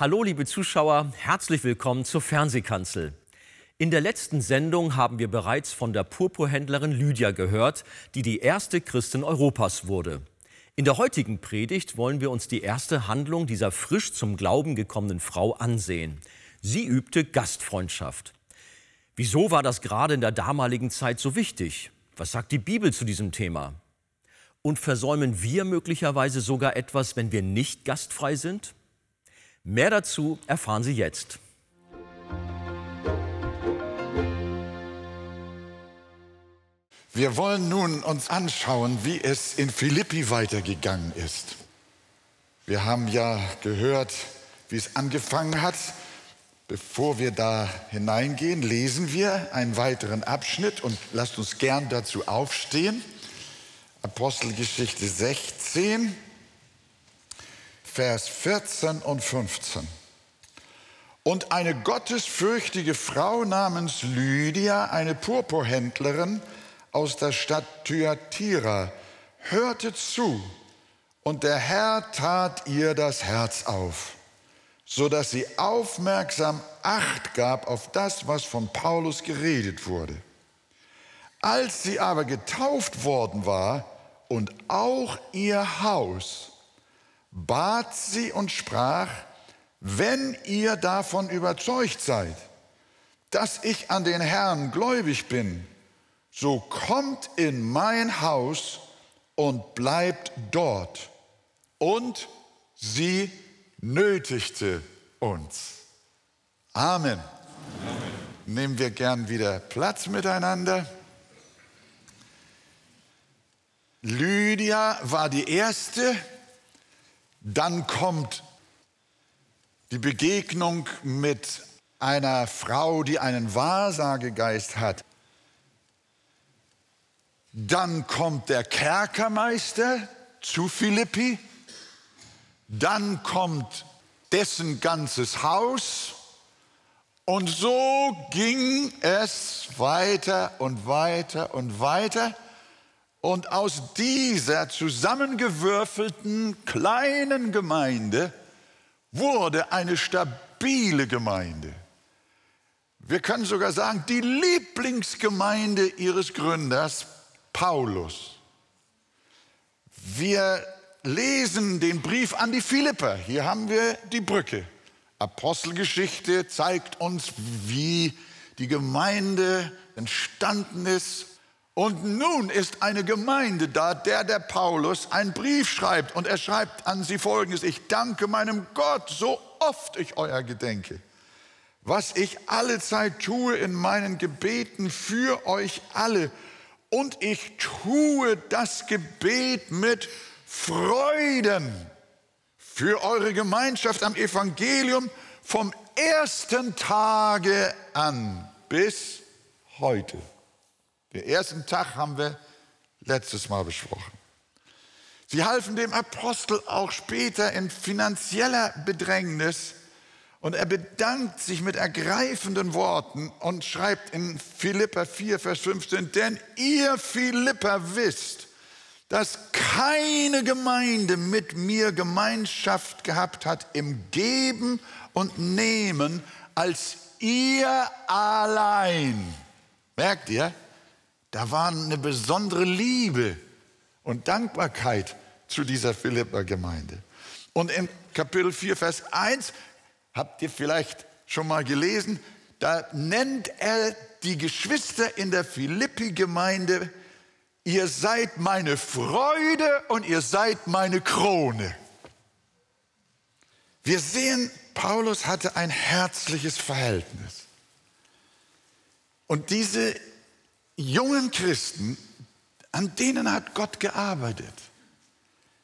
Hallo liebe Zuschauer, herzlich willkommen zur Fernsehkanzel. In der letzten Sendung haben wir bereits von der Purpurhändlerin Lydia gehört, die die erste Christin Europas wurde. In der heutigen Predigt wollen wir uns die erste Handlung dieser frisch zum Glauben gekommenen Frau ansehen. Sie übte Gastfreundschaft. Wieso war das gerade in der damaligen Zeit so wichtig? Was sagt die Bibel zu diesem Thema? Und versäumen wir möglicherweise sogar etwas, wenn wir nicht gastfrei sind? Mehr dazu erfahren Sie jetzt. Wir wollen nun uns anschauen, wie es in Philippi weitergegangen ist. Wir haben ja gehört, wie es angefangen hat. Bevor wir da hineingehen, lesen wir einen weiteren Abschnitt und lasst uns gern dazu aufstehen. Apostelgeschichte 16, Vers 14 und 15. Und eine gottesfürchtige Frau namens Lydia, eine Purpurhändlerin aus der Stadt Thyatira, hörte zu und der Herr tat ihr das Herz auf, so dass sie aufmerksam Acht gab auf das, was von Paulus geredet wurde. Als sie aber getauft worden war und auch ihr Haus, bat sie und sprach, wenn ihr davon überzeugt seid, dass ich an den Herrn gläubig bin, so kommt in mein Haus und bleibt dort. Und sie nötigte uns. Amen. Amen. Nehmen wir gern wieder Platz miteinander. Lydia war die erste, dann kommt die Begegnung mit einer Frau, die einen Wahrsagegeist hat. Dann kommt der Kerkermeister zu Philippi. Dann kommt dessen ganzes Haus. Und so ging es weiter und weiter und weiter. Und aus dieser zusammengewürfelten kleinen Gemeinde wurde eine stabile Gemeinde. Wir können sogar sagen, die Lieblingsgemeinde ihres Gründers, Paulus. Wir lesen den Brief an die Philipper. Hier haben wir die Brücke. Apostelgeschichte zeigt uns, wie die Gemeinde entstanden ist und nun ist eine Gemeinde da, der der Paulus einen Brief schreibt und er schreibt an sie folgendes, ich danke meinem Gott, so oft ich euer gedenke, was ich alle Zeit tue in meinen Gebeten für euch alle und ich tue das Gebet mit Freuden für eure Gemeinschaft am Evangelium vom ersten Tage an bis heute. Den ersten Tag haben wir letztes Mal besprochen. Sie halfen dem Apostel auch später in finanzieller Bedrängnis und er bedankt sich mit ergreifenden Worten und schreibt in Philippa 4, Vers 15, denn ihr Philippa wisst, dass keine Gemeinde mit mir Gemeinschaft gehabt hat im Geben und Nehmen als ihr allein. Merkt ihr? Da war eine besondere Liebe und Dankbarkeit zu dieser Philippa-Gemeinde. Und in Kapitel 4, Vers 1 habt ihr vielleicht schon mal gelesen, da nennt er die Geschwister in der Philippi-Gemeinde, ihr seid meine Freude und ihr seid meine Krone. Wir sehen, Paulus hatte ein herzliches Verhältnis. Und diese jungen Christen, an denen hat Gott gearbeitet.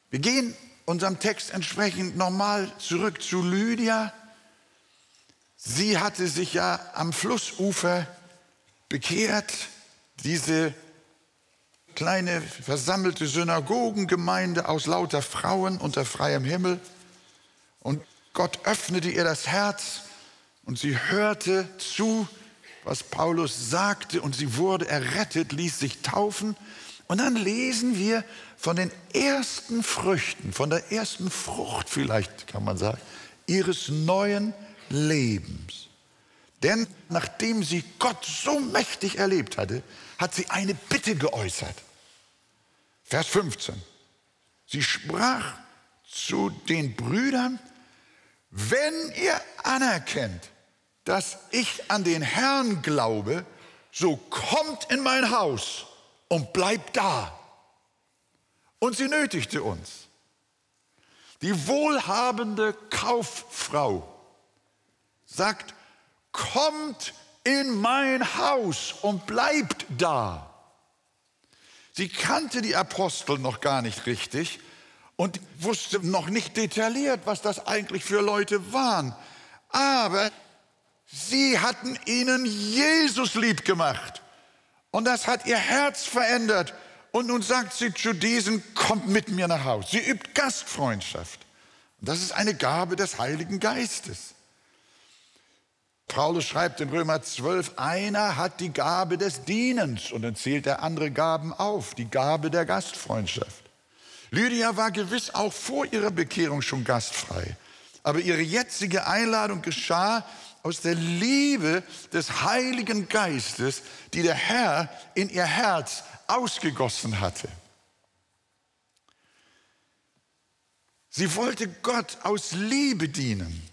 Wir gehen unserem Text entsprechend nochmal zurück zu Lydia. Sie hatte sich ja am Flussufer bekehrt, diese kleine versammelte Synagogengemeinde aus lauter Frauen unter freiem Himmel. Und Gott öffnete ihr das Herz und sie hörte zu was Paulus sagte und sie wurde errettet, ließ sich taufen. Und dann lesen wir von den ersten Früchten, von der ersten Frucht vielleicht, kann man sagen, ihres neuen Lebens. Denn nachdem sie Gott so mächtig erlebt hatte, hat sie eine Bitte geäußert. Vers 15. Sie sprach zu den Brüdern, wenn ihr anerkennt, dass ich an den Herrn glaube, so kommt in mein Haus und bleibt da. Und sie nötigte uns. Die wohlhabende Kauffrau sagt, kommt in mein Haus und bleibt da. Sie kannte die Apostel noch gar nicht richtig und wusste noch nicht detailliert, was das eigentlich für Leute waren. Aber sie hatten ihnen Jesus lieb gemacht. Und das hat ihr Herz verändert. Und nun sagt sie zu diesen, kommt mit mir nach Hause. Sie übt Gastfreundschaft. Und das ist eine Gabe des Heiligen Geistes. Paulus schreibt in Römer 12, einer hat die Gabe des Dienens und dann zählt er andere Gaben auf, die Gabe der Gastfreundschaft. Lydia war gewiss auch vor ihrer Bekehrung schon gastfrei, aber ihre jetzige Einladung geschah aus der Liebe des Heiligen Geistes, die der Herr in ihr Herz ausgegossen hatte. Sie wollte Gott aus Liebe dienen.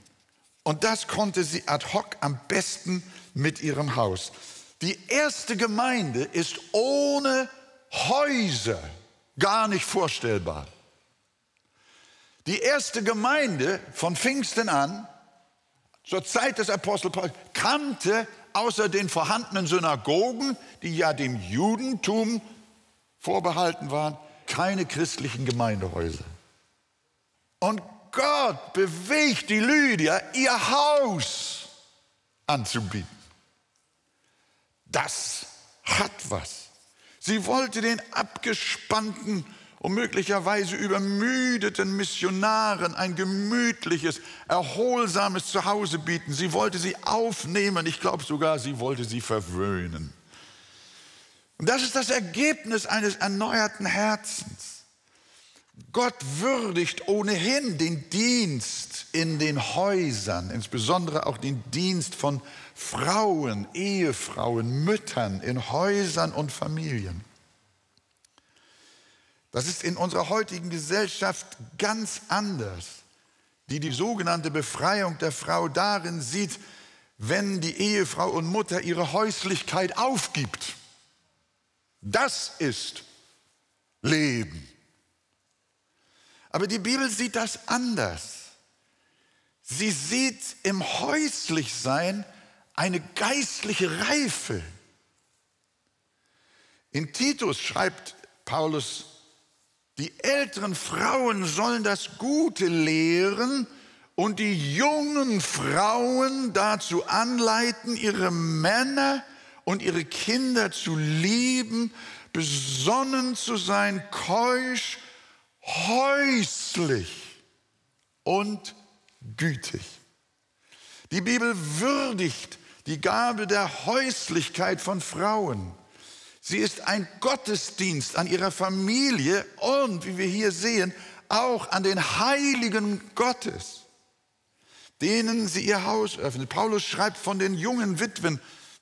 Und das konnte sie ad hoc am besten mit ihrem Haus. Die erste Gemeinde ist ohne Häuser gar nicht vorstellbar. Die erste Gemeinde von Pfingsten an, zur Zeit des Apostel Paulus, kannte außer den vorhandenen Synagogen, die ja dem Judentum vorbehalten waren, keine christlichen Gemeindehäuser. Und Gott bewegt die Lydia, ihr Haus anzubieten. Das hat was. Sie wollte den abgespannten und möglicherweise übermüdeten Missionaren ein gemütliches, erholsames Zuhause bieten. Sie wollte sie aufnehmen, ich glaube sogar, sie wollte sie verwöhnen. Und das ist das Ergebnis eines erneuerten Herzens. Gott würdigt ohnehin den Dienst in den Häusern, insbesondere auch den Dienst von Frauen, Ehefrauen, Müttern in Häusern und Familien. Das ist in unserer heutigen Gesellschaft ganz anders, die die sogenannte Befreiung der Frau darin sieht, wenn die Ehefrau und Mutter ihre Häuslichkeit aufgibt. Das ist Leben. Aber die Bibel sieht das anders. Sie sieht im Häuslichsein eine geistliche Reife. In Titus schreibt Paulus, die älteren Frauen sollen das Gute lehren und die jungen Frauen dazu anleiten, ihre Männer und ihre Kinder zu lieben, besonnen zu sein, keusch häuslich und gütig. Die Bibel würdigt die Gabe der Häuslichkeit von Frauen. Sie ist ein Gottesdienst an ihrer Familie und, wie wir hier sehen, auch an den Heiligen Gottes, denen sie ihr Haus öffnet. Paulus schreibt von den jungen Witwen,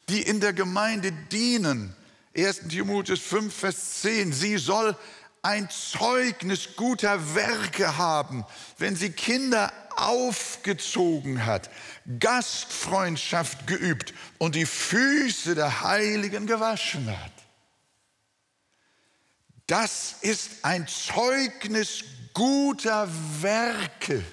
die in der Gemeinde dienen. 1 Timotheus 5, Vers 10. Sie soll ein Zeugnis guter Werke haben, wenn sie Kinder aufgezogen hat, Gastfreundschaft geübt und die Füße der Heiligen gewaschen hat. Das ist ein Zeugnis guter Werke.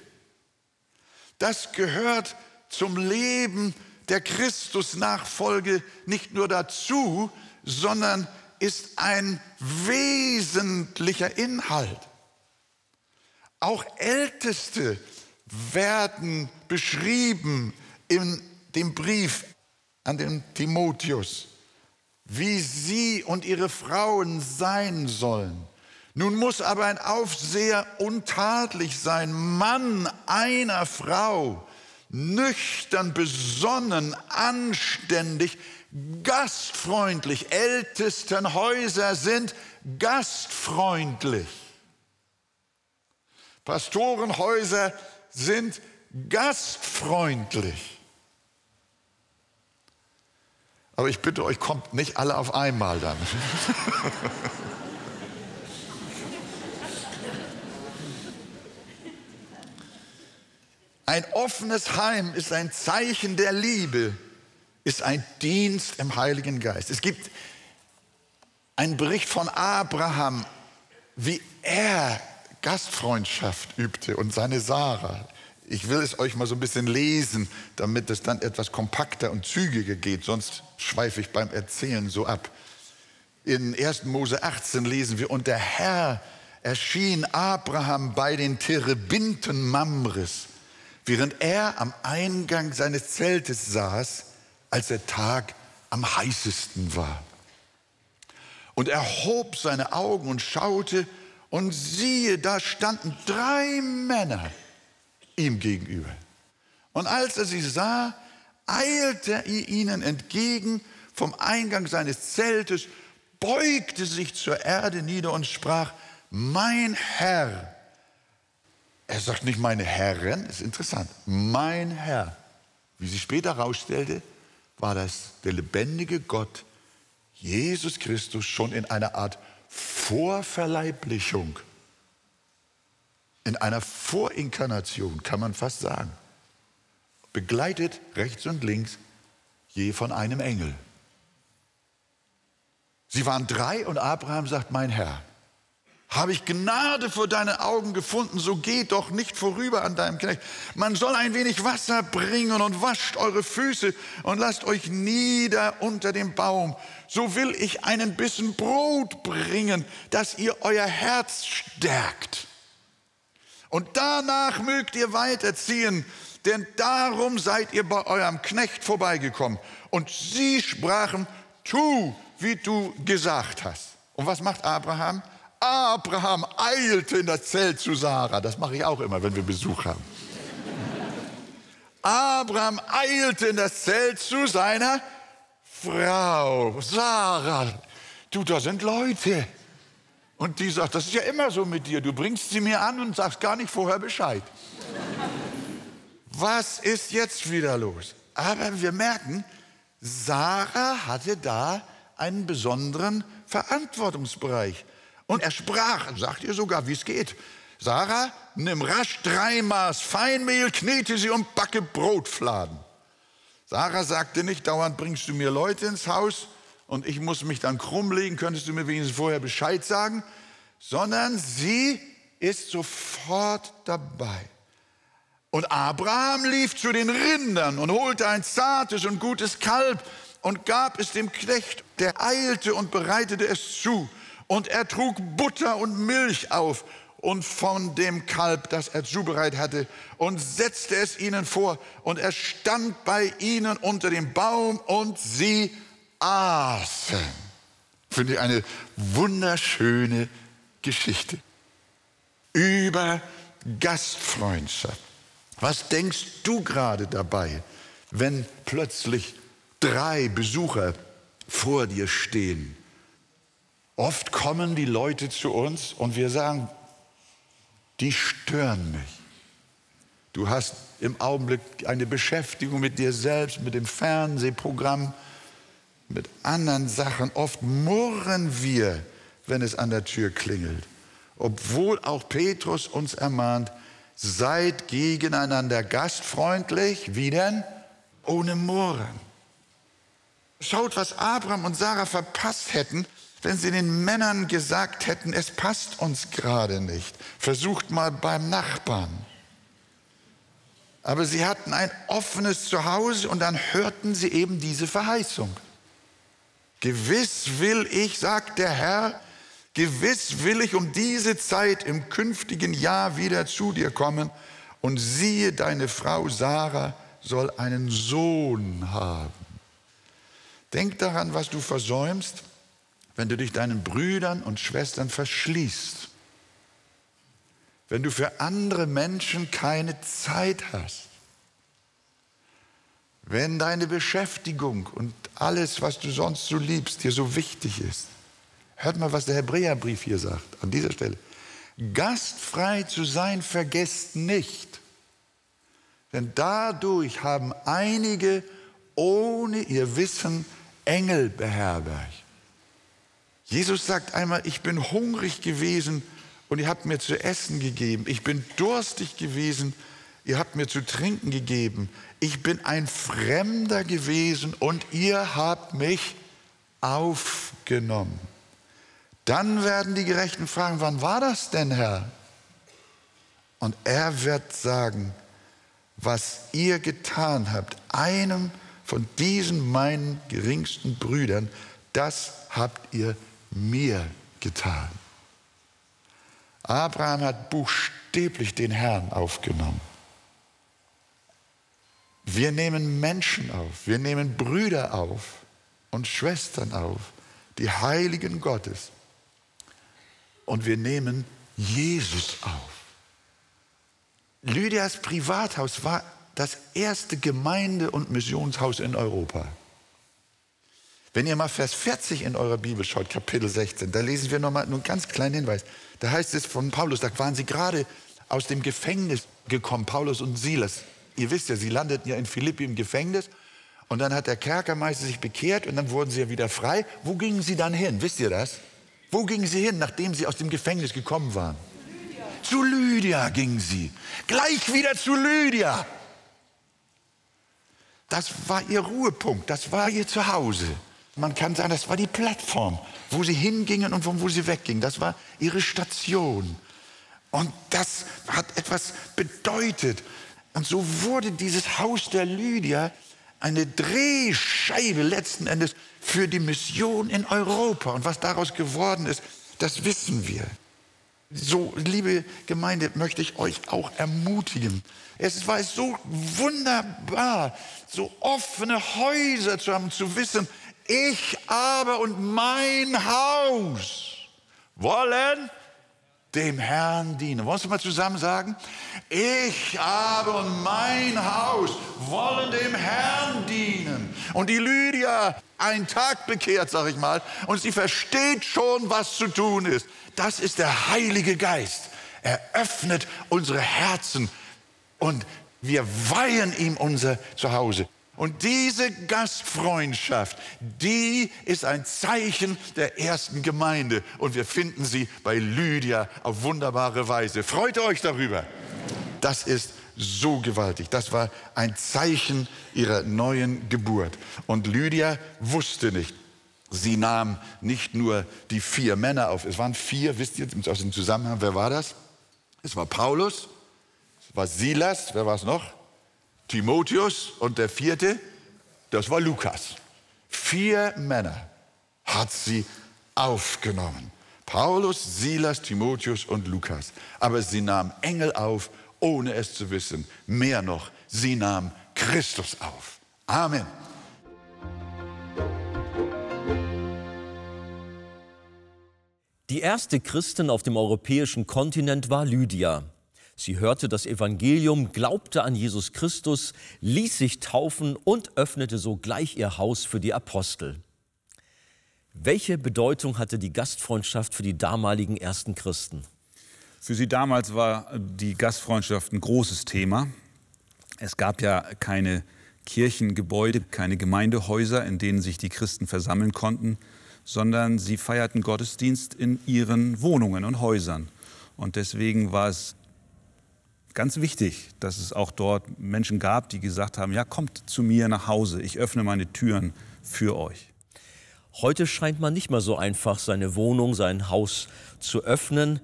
Das gehört zum Leben der Christusnachfolge nicht nur dazu, sondern ist ein wesentlicher Inhalt. Auch Älteste werden beschrieben in dem Brief an den Timotheus, wie sie und ihre Frauen sein sollen. Nun muss aber ein Aufseher untadelig sein, Mann einer Frau, nüchtern, besonnen, anständig, gastfreundlich. Ältestenhäuser sind gastfreundlich. Pastorenhäuser sind gastfreundlich. Aber ich bitte euch, kommt nicht alle auf einmal dann. Ein offenes Heim ist ein Zeichen der Liebe, ist ein Dienst im Heiligen Geist. Es gibt einen Bericht von Abraham, wie er Gastfreundschaft übte und seine Sarah. Ich will es euch mal so ein bisschen lesen, damit es dann etwas kompakter und zügiger geht, sonst schweife ich beim Erzählen so ab. In 1. Mose 18 lesen wir, und der Herr erschien Abraham bei den Terebinten Mamres während er am Eingang seines Zeltes saß, als der Tag am heißesten war. Und er hob seine Augen und schaute, und siehe, da standen drei Männer ihm gegenüber. Und als er sie sah, eilte er ihnen entgegen vom Eingang seines Zeltes, beugte sich zur Erde nieder und sprach, mein Herr, er sagt nicht meine Herren, ist interessant. Mein Herr. Wie sich später herausstellte, war das der lebendige Gott, Jesus Christus, schon in einer Art Vorverleiblichung, in einer Vorinkarnation, kann man fast sagen. Begleitet rechts und links je von einem Engel. Sie waren drei und Abraham sagt, mein Herr habe ich Gnade vor deinen Augen gefunden, so geht doch nicht vorüber an deinem Knecht. Man soll ein wenig Wasser bringen und wascht eure Füße und lasst euch nieder unter dem Baum. So will ich einen Bissen Brot bringen, dass ihr euer Herz stärkt. Und danach mögt ihr weiterziehen, denn darum seid ihr bei eurem Knecht vorbeigekommen. Und sie sprachen, tu, wie du gesagt hast. Und was macht Abraham? Abraham eilte in das Zelt zu Sarah. Das mache ich auch immer, wenn wir Besuch haben. Abraham eilte in das Zelt zu seiner Frau. Sarah, du, da sind Leute. Und die sagt, das ist ja immer so mit dir. Du bringst sie mir an und sagst gar nicht vorher Bescheid. Was ist jetzt wieder los? Aber wir merken, Sarah hatte da einen besonderen Verantwortungsbereich. Und er sprach, sagt ihr sogar, wie es geht. Sarah, nimm rasch drei Maß Feinmehl, knete sie und backe Brotfladen. Sarah sagte nicht, dauernd bringst du mir Leute ins Haus und ich muss mich dann krumm legen, könntest du mir wenigstens vorher Bescheid sagen, sondern sie ist sofort dabei. Und Abraham lief zu den Rindern und holte ein zartes und gutes Kalb und gab es dem Knecht, der eilte und bereitete es zu. Und er trug Butter und Milch auf und von dem Kalb, das er zubereitet hatte, und setzte es ihnen vor. Und er stand bei ihnen unter dem Baum und sie aßen. Finde ich eine wunderschöne Geschichte über Gastfreundschaft. Was denkst du gerade dabei, wenn plötzlich drei Besucher vor dir stehen? Oft kommen die Leute zu uns und wir sagen, die stören mich. Du hast im Augenblick eine Beschäftigung mit dir selbst, mit dem Fernsehprogramm, mit anderen Sachen. Oft murren wir, wenn es an der Tür klingelt. Obwohl auch Petrus uns ermahnt, seid gegeneinander gastfreundlich, wie denn? Ohne Murren. Schaut, was Abraham und Sarah verpasst hätten, wenn sie den Männern gesagt hätten, es passt uns gerade nicht, versucht mal beim Nachbarn. Aber sie hatten ein offenes Zuhause und dann hörten sie eben diese Verheißung. Gewiss will ich, sagt der Herr, gewiss will ich um diese Zeit im künftigen Jahr wieder zu dir kommen. Und siehe, deine Frau Sarah soll einen Sohn haben. Denk daran, was du versäumst wenn du dich deinen Brüdern und Schwestern verschließt, wenn du für andere Menschen keine Zeit hast, wenn deine Beschäftigung und alles, was du sonst so liebst, dir so wichtig ist. Hört mal, was der Hebräerbrief hier sagt, an dieser Stelle. Gastfrei zu sein, vergesst nicht, Denn dadurch haben einige ohne ihr Wissen Engel beherbergt. Jesus sagt einmal, ich bin hungrig gewesen und ihr habt mir zu essen gegeben. Ich bin durstig gewesen, ihr habt mir zu trinken gegeben. Ich bin ein Fremder gewesen und ihr habt mich aufgenommen. Dann werden die Gerechten fragen, wann war das denn, Herr? Und er wird sagen, was ihr getan habt, einem von diesen meinen geringsten Brüdern, das habt ihr mir getan. Abraham hat buchstäblich den Herrn aufgenommen. Wir nehmen Menschen auf, wir nehmen Brüder auf und Schwestern auf, die Heiligen Gottes. Und wir nehmen Jesus auf. Lydias Privathaus war das erste Gemeinde- und Missionshaus in Europa. Wenn ihr mal Vers 40 in eurer Bibel schaut, Kapitel 16, da lesen wir nochmal einen ganz kleinen Hinweis. Da heißt es von Paulus, da waren sie gerade aus dem Gefängnis gekommen, Paulus und Silas. Ihr wisst ja, sie landeten ja in Philippi im Gefängnis und dann hat der Kerkermeister sich bekehrt und dann wurden sie ja wieder frei. Wo gingen sie dann hin? Wisst ihr das? Wo gingen sie hin, nachdem sie aus dem Gefängnis gekommen waren? Lydia. Zu Lydia gingen sie. Gleich wieder zu Lydia. Das war ihr Ruhepunkt, das war ihr Zuhause. Man kann sagen, das war die Plattform, wo sie hingingen und von wo sie weggingen. Das war ihre Station. Und das hat etwas bedeutet. Und so wurde dieses Haus der Lydia eine Drehscheibe letzten Endes für die Mission in Europa. Und was daraus geworden ist, das wissen wir. So, liebe Gemeinde, möchte ich euch auch ermutigen. Es war so wunderbar, so offene Häuser zu haben, zu wissen, ich aber und mein Haus wollen dem Herrn dienen. Wollen wir mal zusammen sagen? Ich aber und mein Haus wollen dem Herrn dienen. Und die Lydia, ein Tag bekehrt, sag ich mal, und sie versteht schon, was zu tun ist. Das ist der Heilige Geist. Er öffnet unsere Herzen und wir weihen ihm unser Zuhause. Und diese Gastfreundschaft, die ist ein Zeichen der ersten Gemeinde. Und wir finden sie bei Lydia auf wunderbare Weise. Freut euch darüber. Das ist so gewaltig. Das war ein Zeichen ihrer neuen Geburt. Und Lydia wusste nicht. Sie nahm nicht nur die vier Männer auf. Es waren vier, wisst ihr aus dem Zusammenhang, wer war das? Es war Paulus, es war Silas, wer war es noch? Timotheus und der vierte, das war Lukas. Vier Männer hat sie aufgenommen. Paulus, Silas, Timotheus und Lukas. Aber sie nahm Engel auf, ohne es zu wissen. Mehr noch, sie nahm Christus auf. Amen. Die erste Christin auf dem europäischen Kontinent war Lydia. Sie hörte das Evangelium, glaubte an Jesus Christus, ließ sich taufen und öffnete sogleich ihr Haus für die Apostel. Welche Bedeutung hatte die Gastfreundschaft für die damaligen ersten Christen? Für sie damals war die Gastfreundschaft ein großes Thema. Es gab ja keine Kirchengebäude, keine Gemeindehäuser, in denen sich die Christen versammeln konnten, sondern sie feierten Gottesdienst in ihren Wohnungen und Häusern. Und deswegen war es ganz wichtig, dass es auch dort Menschen gab, die gesagt haben, ja, kommt zu mir nach Hause, ich öffne meine Türen für euch. Heute scheint man nicht mehr so einfach, seine Wohnung, sein Haus zu öffnen.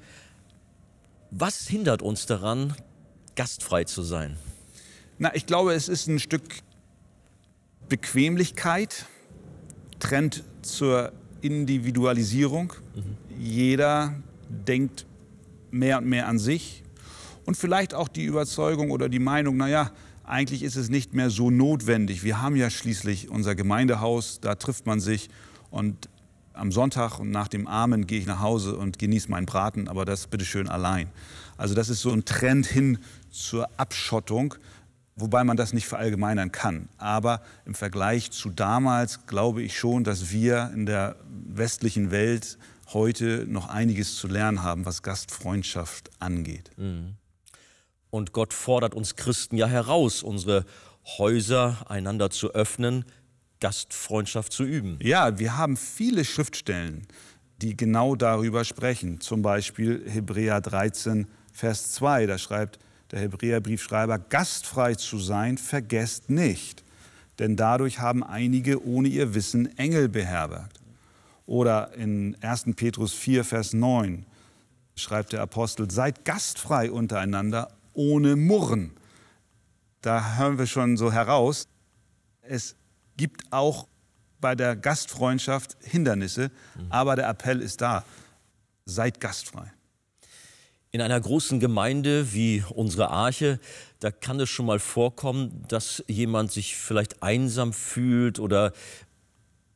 Was hindert uns daran, gastfrei zu sein? Na, ich glaube, es ist ein Stück Bequemlichkeit, Trend zur Individualisierung. Mhm. Jeder denkt mehr und mehr an sich, und vielleicht auch die Überzeugung oder die Meinung, naja, eigentlich ist es nicht mehr so notwendig. Wir haben ja schließlich unser Gemeindehaus, da trifft man sich und am Sonntag und nach dem Amen gehe ich nach Hause und genieße meinen Braten, aber das bitteschön allein. Also das ist so ein Trend hin zur Abschottung, wobei man das nicht verallgemeinern kann. Aber im Vergleich zu damals glaube ich schon, dass wir in der westlichen Welt heute noch einiges zu lernen haben, was Gastfreundschaft angeht. Mhm. Und Gott fordert uns Christen ja heraus, unsere Häuser einander zu öffnen, Gastfreundschaft zu üben. Ja, wir haben viele Schriftstellen, die genau darüber sprechen. Zum Beispiel Hebräer 13, Vers 2, da schreibt der Hebräerbriefschreiber, gastfrei zu sein, vergesst nicht, denn dadurch haben einige ohne ihr Wissen Engel beherbergt. Oder in 1. Petrus 4, Vers 9 schreibt der Apostel, seid gastfrei untereinander ohne Murren. Da hören wir schon so heraus, es gibt auch bei der Gastfreundschaft Hindernisse, mhm. aber der Appell ist da, seid gastfrei. In einer großen Gemeinde wie unsere Arche, da kann es schon mal vorkommen, dass jemand sich vielleicht einsam fühlt oder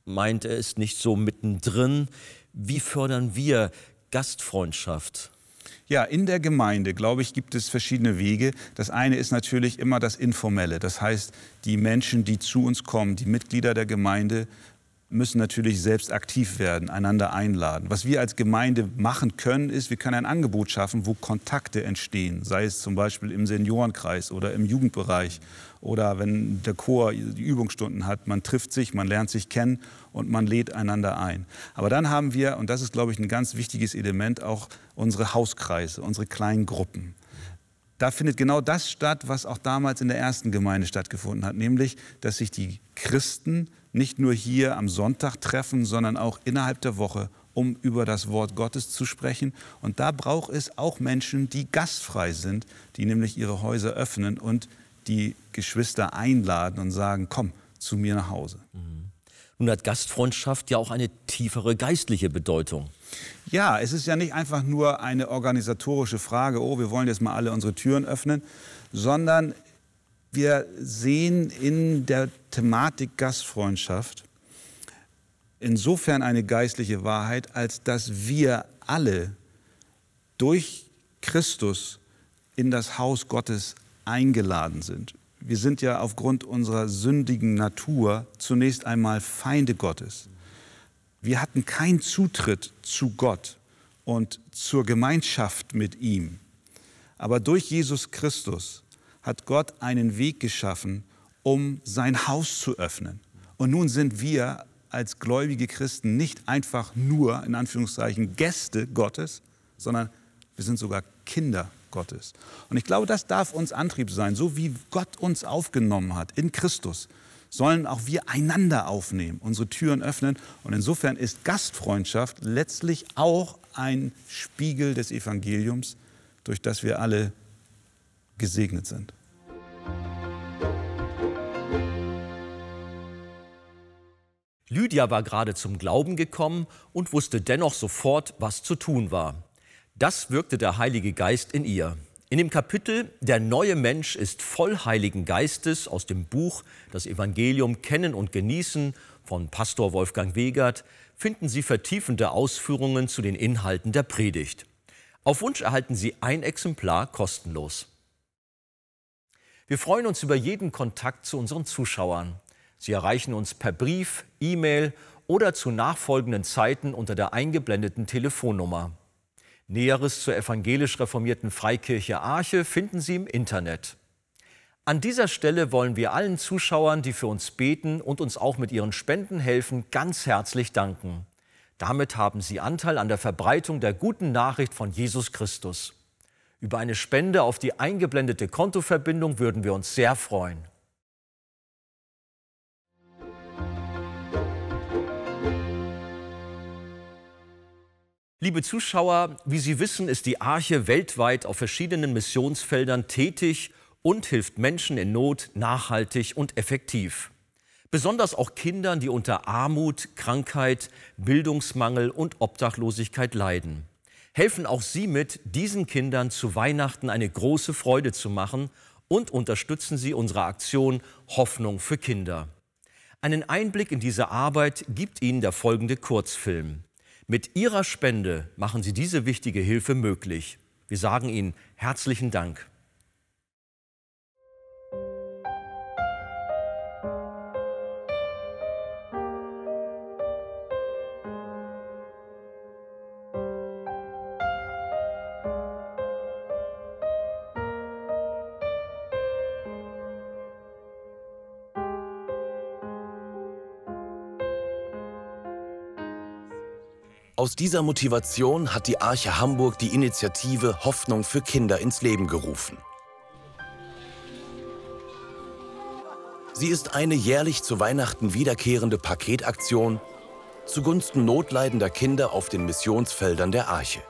meint, er ist nicht so mittendrin. Wie fördern wir Gastfreundschaft? Ja, in der Gemeinde, glaube ich, gibt es verschiedene Wege. Das eine ist natürlich immer das Informelle. Das heißt, die Menschen, die zu uns kommen, die Mitglieder der Gemeinde, müssen natürlich selbst aktiv werden, einander einladen. Was wir als Gemeinde machen können, ist, wir können ein Angebot schaffen, wo Kontakte entstehen, sei es zum Beispiel im Seniorenkreis oder im Jugendbereich oder wenn der Chor die Übungsstunden hat, man trifft sich, man lernt sich kennen und man lädt einander ein. Aber dann haben wir, und das ist, glaube ich, ein ganz wichtiges Element, auch unsere Hauskreise, unsere kleinen Gruppen. Da findet genau das statt, was auch damals in der ersten Gemeinde stattgefunden hat, nämlich, dass sich die Christen nicht nur hier am Sonntag treffen, sondern auch innerhalb der Woche, um über das Wort Gottes zu sprechen. Und da braucht es auch Menschen, die gastfrei sind, die nämlich ihre Häuser öffnen und die Geschwister einladen und sagen, komm zu mir nach Hause. Mhm. Nun hat Gastfreundschaft ja auch eine tiefere geistliche Bedeutung. Ja, es ist ja nicht einfach nur eine organisatorische Frage, oh, wir wollen jetzt mal alle unsere Türen öffnen, sondern wir sehen in der Thematik Gastfreundschaft insofern eine geistliche Wahrheit, als dass wir alle durch Christus in das Haus Gottes eingeladen sind. Wir sind ja aufgrund unserer sündigen Natur zunächst einmal Feinde Gottes. Wir hatten keinen Zutritt zu Gott und zur Gemeinschaft mit ihm. Aber durch Jesus Christus hat Gott einen Weg geschaffen, um sein Haus zu öffnen. Und nun sind wir als gläubige Christen nicht einfach nur, in Anführungszeichen, Gäste Gottes, sondern wir sind sogar Kinder Gottes. Und ich glaube, das darf uns Antrieb sein. So wie Gott uns aufgenommen hat in Christus, sollen auch wir einander aufnehmen, unsere Türen öffnen. Und insofern ist Gastfreundschaft letztlich auch ein Spiegel des Evangeliums, durch das wir alle gesegnet sind. Lydia war gerade zum Glauben gekommen und wusste dennoch sofort, was zu tun war. Das wirkte der Heilige Geist in ihr. In dem Kapitel Der neue Mensch ist voll Heiligen Geistes aus dem Buch Das Evangelium Kennen und Genießen von Pastor Wolfgang Wegert finden Sie vertiefende Ausführungen zu den Inhalten der Predigt. Auf Wunsch erhalten Sie ein Exemplar kostenlos. Wir freuen uns über jeden Kontakt zu unseren Zuschauern. Sie erreichen uns per Brief, E-Mail oder zu nachfolgenden Zeiten unter der eingeblendeten Telefonnummer. Näheres zur evangelisch reformierten Freikirche Arche finden Sie im Internet. An dieser Stelle wollen wir allen Zuschauern, die für uns beten und uns auch mit ihren Spenden helfen, ganz herzlich danken. Damit haben Sie Anteil an der Verbreitung der guten Nachricht von Jesus Christus. Über eine Spende auf die eingeblendete Kontoverbindung würden wir uns sehr freuen. Liebe Zuschauer, wie Sie wissen, ist die Arche weltweit auf verschiedenen Missionsfeldern tätig und hilft Menschen in Not nachhaltig und effektiv. Besonders auch Kindern, die unter Armut, Krankheit, Bildungsmangel und Obdachlosigkeit leiden. Helfen auch Sie mit, diesen Kindern zu Weihnachten eine große Freude zu machen und unterstützen Sie unsere Aktion Hoffnung für Kinder. Einen Einblick in diese Arbeit gibt Ihnen der folgende Kurzfilm. Mit Ihrer Spende machen Sie diese wichtige Hilfe möglich. Wir sagen Ihnen herzlichen Dank. Aus dieser Motivation hat die Arche Hamburg die Initiative Hoffnung für Kinder ins Leben gerufen. Sie ist eine jährlich zu Weihnachten wiederkehrende Paketaktion zugunsten notleidender Kinder auf den Missionsfeldern der Arche.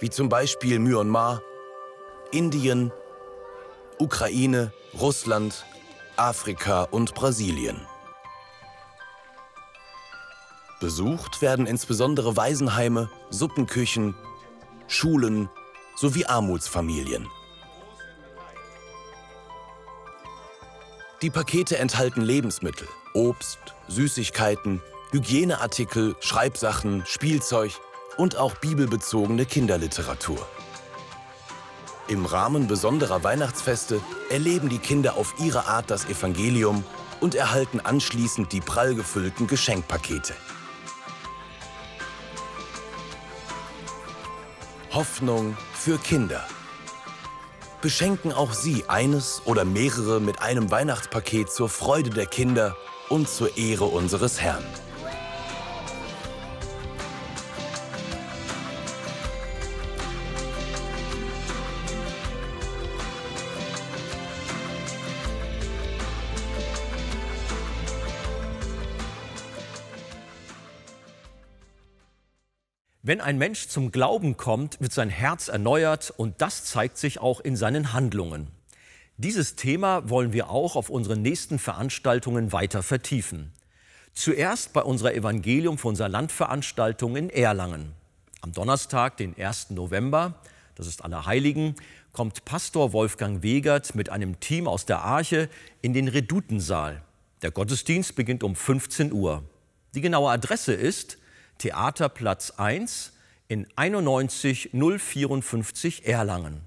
Wie zum Beispiel Myanmar, Indien, Ukraine, Russland, Afrika und Brasilien. Besucht werden insbesondere Waisenheime, Suppenküchen, Schulen sowie Armutsfamilien. Die Pakete enthalten Lebensmittel, Obst, Süßigkeiten, Hygieneartikel, Schreibsachen, Spielzeug und auch bibelbezogene Kinderliteratur. Im Rahmen besonderer Weihnachtsfeste erleben die Kinder auf ihre Art das Evangelium und erhalten anschließend die prall gefüllten Geschenkpakete. Hoffnung für Kinder. Beschenken auch Sie eines oder mehrere mit einem Weihnachtspaket zur Freude der Kinder und zur Ehre unseres Herrn. Wenn ein Mensch zum Glauben kommt, wird sein Herz erneuert und das zeigt sich auch in seinen Handlungen. Dieses Thema wollen wir auch auf unseren nächsten Veranstaltungen weiter vertiefen. Zuerst bei unserer Evangelium für unser Landveranstaltung in Erlangen. Am Donnerstag, den 1. November, das ist Allerheiligen, kommt Pastor Wolfgang Wegert mit einem Team aus der Arche in den Redutensaal. Der Gottesdienst beginnt um 15 Uhr. Die genaue Adresse ist Theaterplatz 1 in 91054 Erlangen.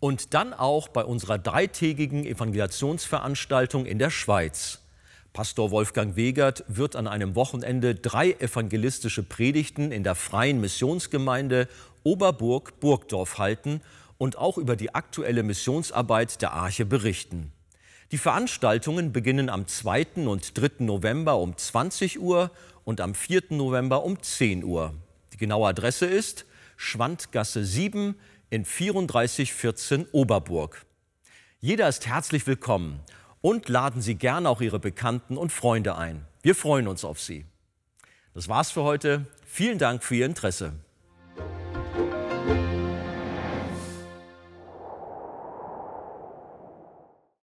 Und dann auch bei unserer dreitägigen Evangelisationsveranstaltung in der Schweiz. Pastor Wolfgang Wegert wird an einem Wochenende drei evangelistische Predigten in der Freien Missionsgemeinde Oberburg-Burgdorf halten und auch über die aktuelle Missionsarbeit der Arche berichten. Die Veranstaltungen beginnen am 2. und 3. November um 20 Uhr und am 4. November um 10 Uhr. Die genaue Adresse ist Schwandgasse 7 in 3414 Oberburg. Jeder ist herzlich willkommen und laden Sie gerne auch Ihre Bekannten und Freunde ein. Wir freuen uns auf Sie. Das war's für heute. Vielen Dank für Ihr Interesse.